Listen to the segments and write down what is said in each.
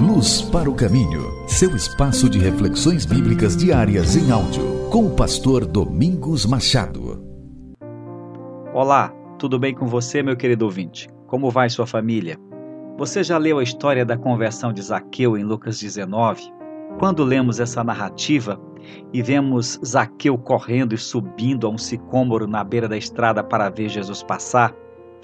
Luz para o Caminho, seu espaço de reflexões bíblicas diárias em áudio, com o pastor Domingos Machado. Olá, tudo bem com você, meu querido ouvinte? Como vai sua família? Você já leu a história da conversão de Zaqueu em Lucas 19? Quando lemos essa narrativa e vemos Zaqueu correndo e subindo a um sicômoro na beira da estrada para ver Jesus passar,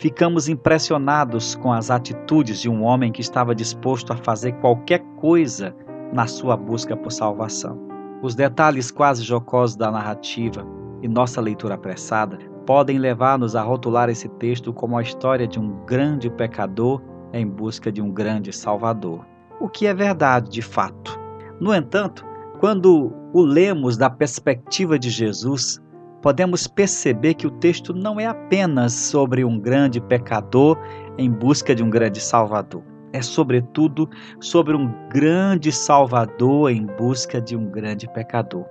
ficamos impressionados com as atitudes de um homem que estava disposto a fazer qualquer coisa na sua busca por salvação. Os detalhes quase jocosos da narrativa e nossa leitura apressada podem levar-nos a rotular esse texto como a história de um grande pecador em busca de um grande Salvador. O que é verdade de fato. No entanto, quando o lemos da perspectiva de Jesus, podemos perceber que o texto não é apenas sobre um grande pecador em busca de um grande Salvador. É, sobretudo, sobre um grande Salvador em busca de um grande pecador.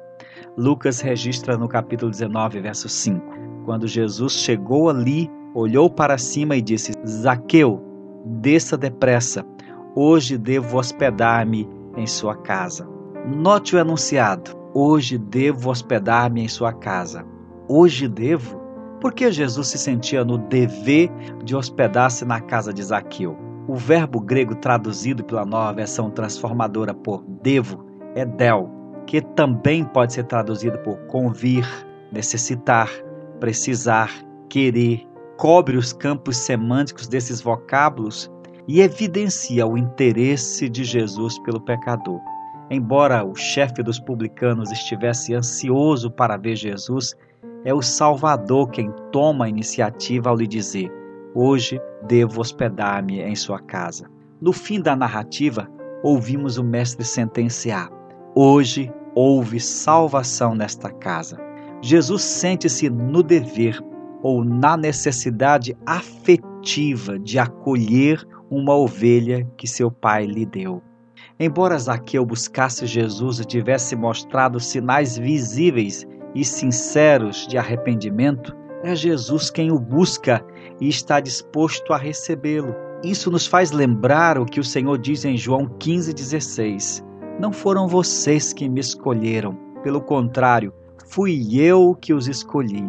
Lucas registra no capítulo 19, verso 5. Quando Jesus chegou ali, olhou para cima e disse: Zaqueu, desça depressa, hoje devo hospedar-me em sua casa. Note o enunciado: hoje devo hospedar-me em sua casa hoje devo? Porque Jesus se sentia no dever de hospedar-se na casa de Zaqueu. O verbo grego traduzido pela nova versão transformadora por devo é del, que também pode ser traduzido por convir, necessitar, precisar, querer. Cobre os campos semânticos desses vocábulos e evidencia o interesse de Jesus pelo pecador. Embora o chefe dos publicanos estivesse ansioso para ver Jesus, é o Salvador quem toma a iniciativa ao lhe dizer: Hoje devo hospedar-me em sua casa. No fim da narrativa, ouvimos o Mestre sentenciar: Hoje houve salvação nesta casa. Jesus sente-se no dever ou na necessidade afetiva de acolher uma ovelha que seu pai lhe deu. Embora Zaqueu buscasse Jesus e tivesse mostrado sinais visíveis e sinceros de arrependimento, é Jesus quem o busca e está disposto a recebê-lo. Isso nos faz lembrar o que o Senhor diz em João 15,16: Não foram vocês que me escolheram, pelo contrário, fui eu que os escolhi.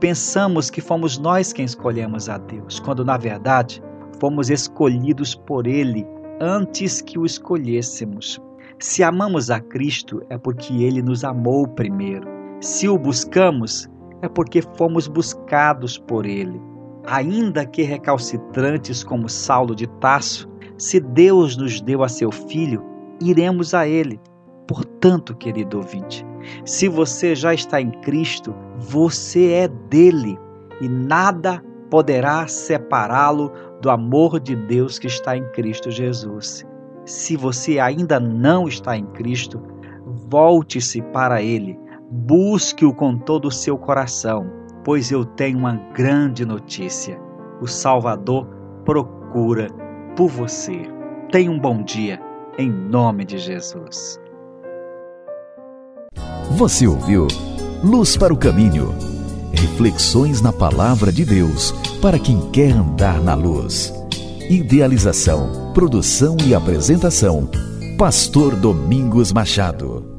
Pensamos que fomos nós quem escolhemos a Deus, quando na verdade fomos escolhidos por Ele antes que o escolhêssemos. Se amamos a Cristo, é porque Ele nos amou primeiro. Se o buscamos, é porque fomos buscados por ele. Ainda que recalcitrantes como Saulo de Tasso, se Deus nos deu a seu filho, iremos a ele. Portanto, querido ouvinte, se você já está em Cristo, você é dele e nada poderá separá-lo do amor de Deus que está em Cristo Jesus. Se você ainda não está em Cristo, volte-se para ele Busque-o com todo o seu coração, pois eu tenho uma grande notícia. O Salvador procura por você. Tenha um bom dia, em nome de Jesus. Você ouviu Luz para o Caminho. Reflexões na Palavra de Deus para quem quer andar na luz. Idealização, produção e apresentação: Pastor Domingos Machado.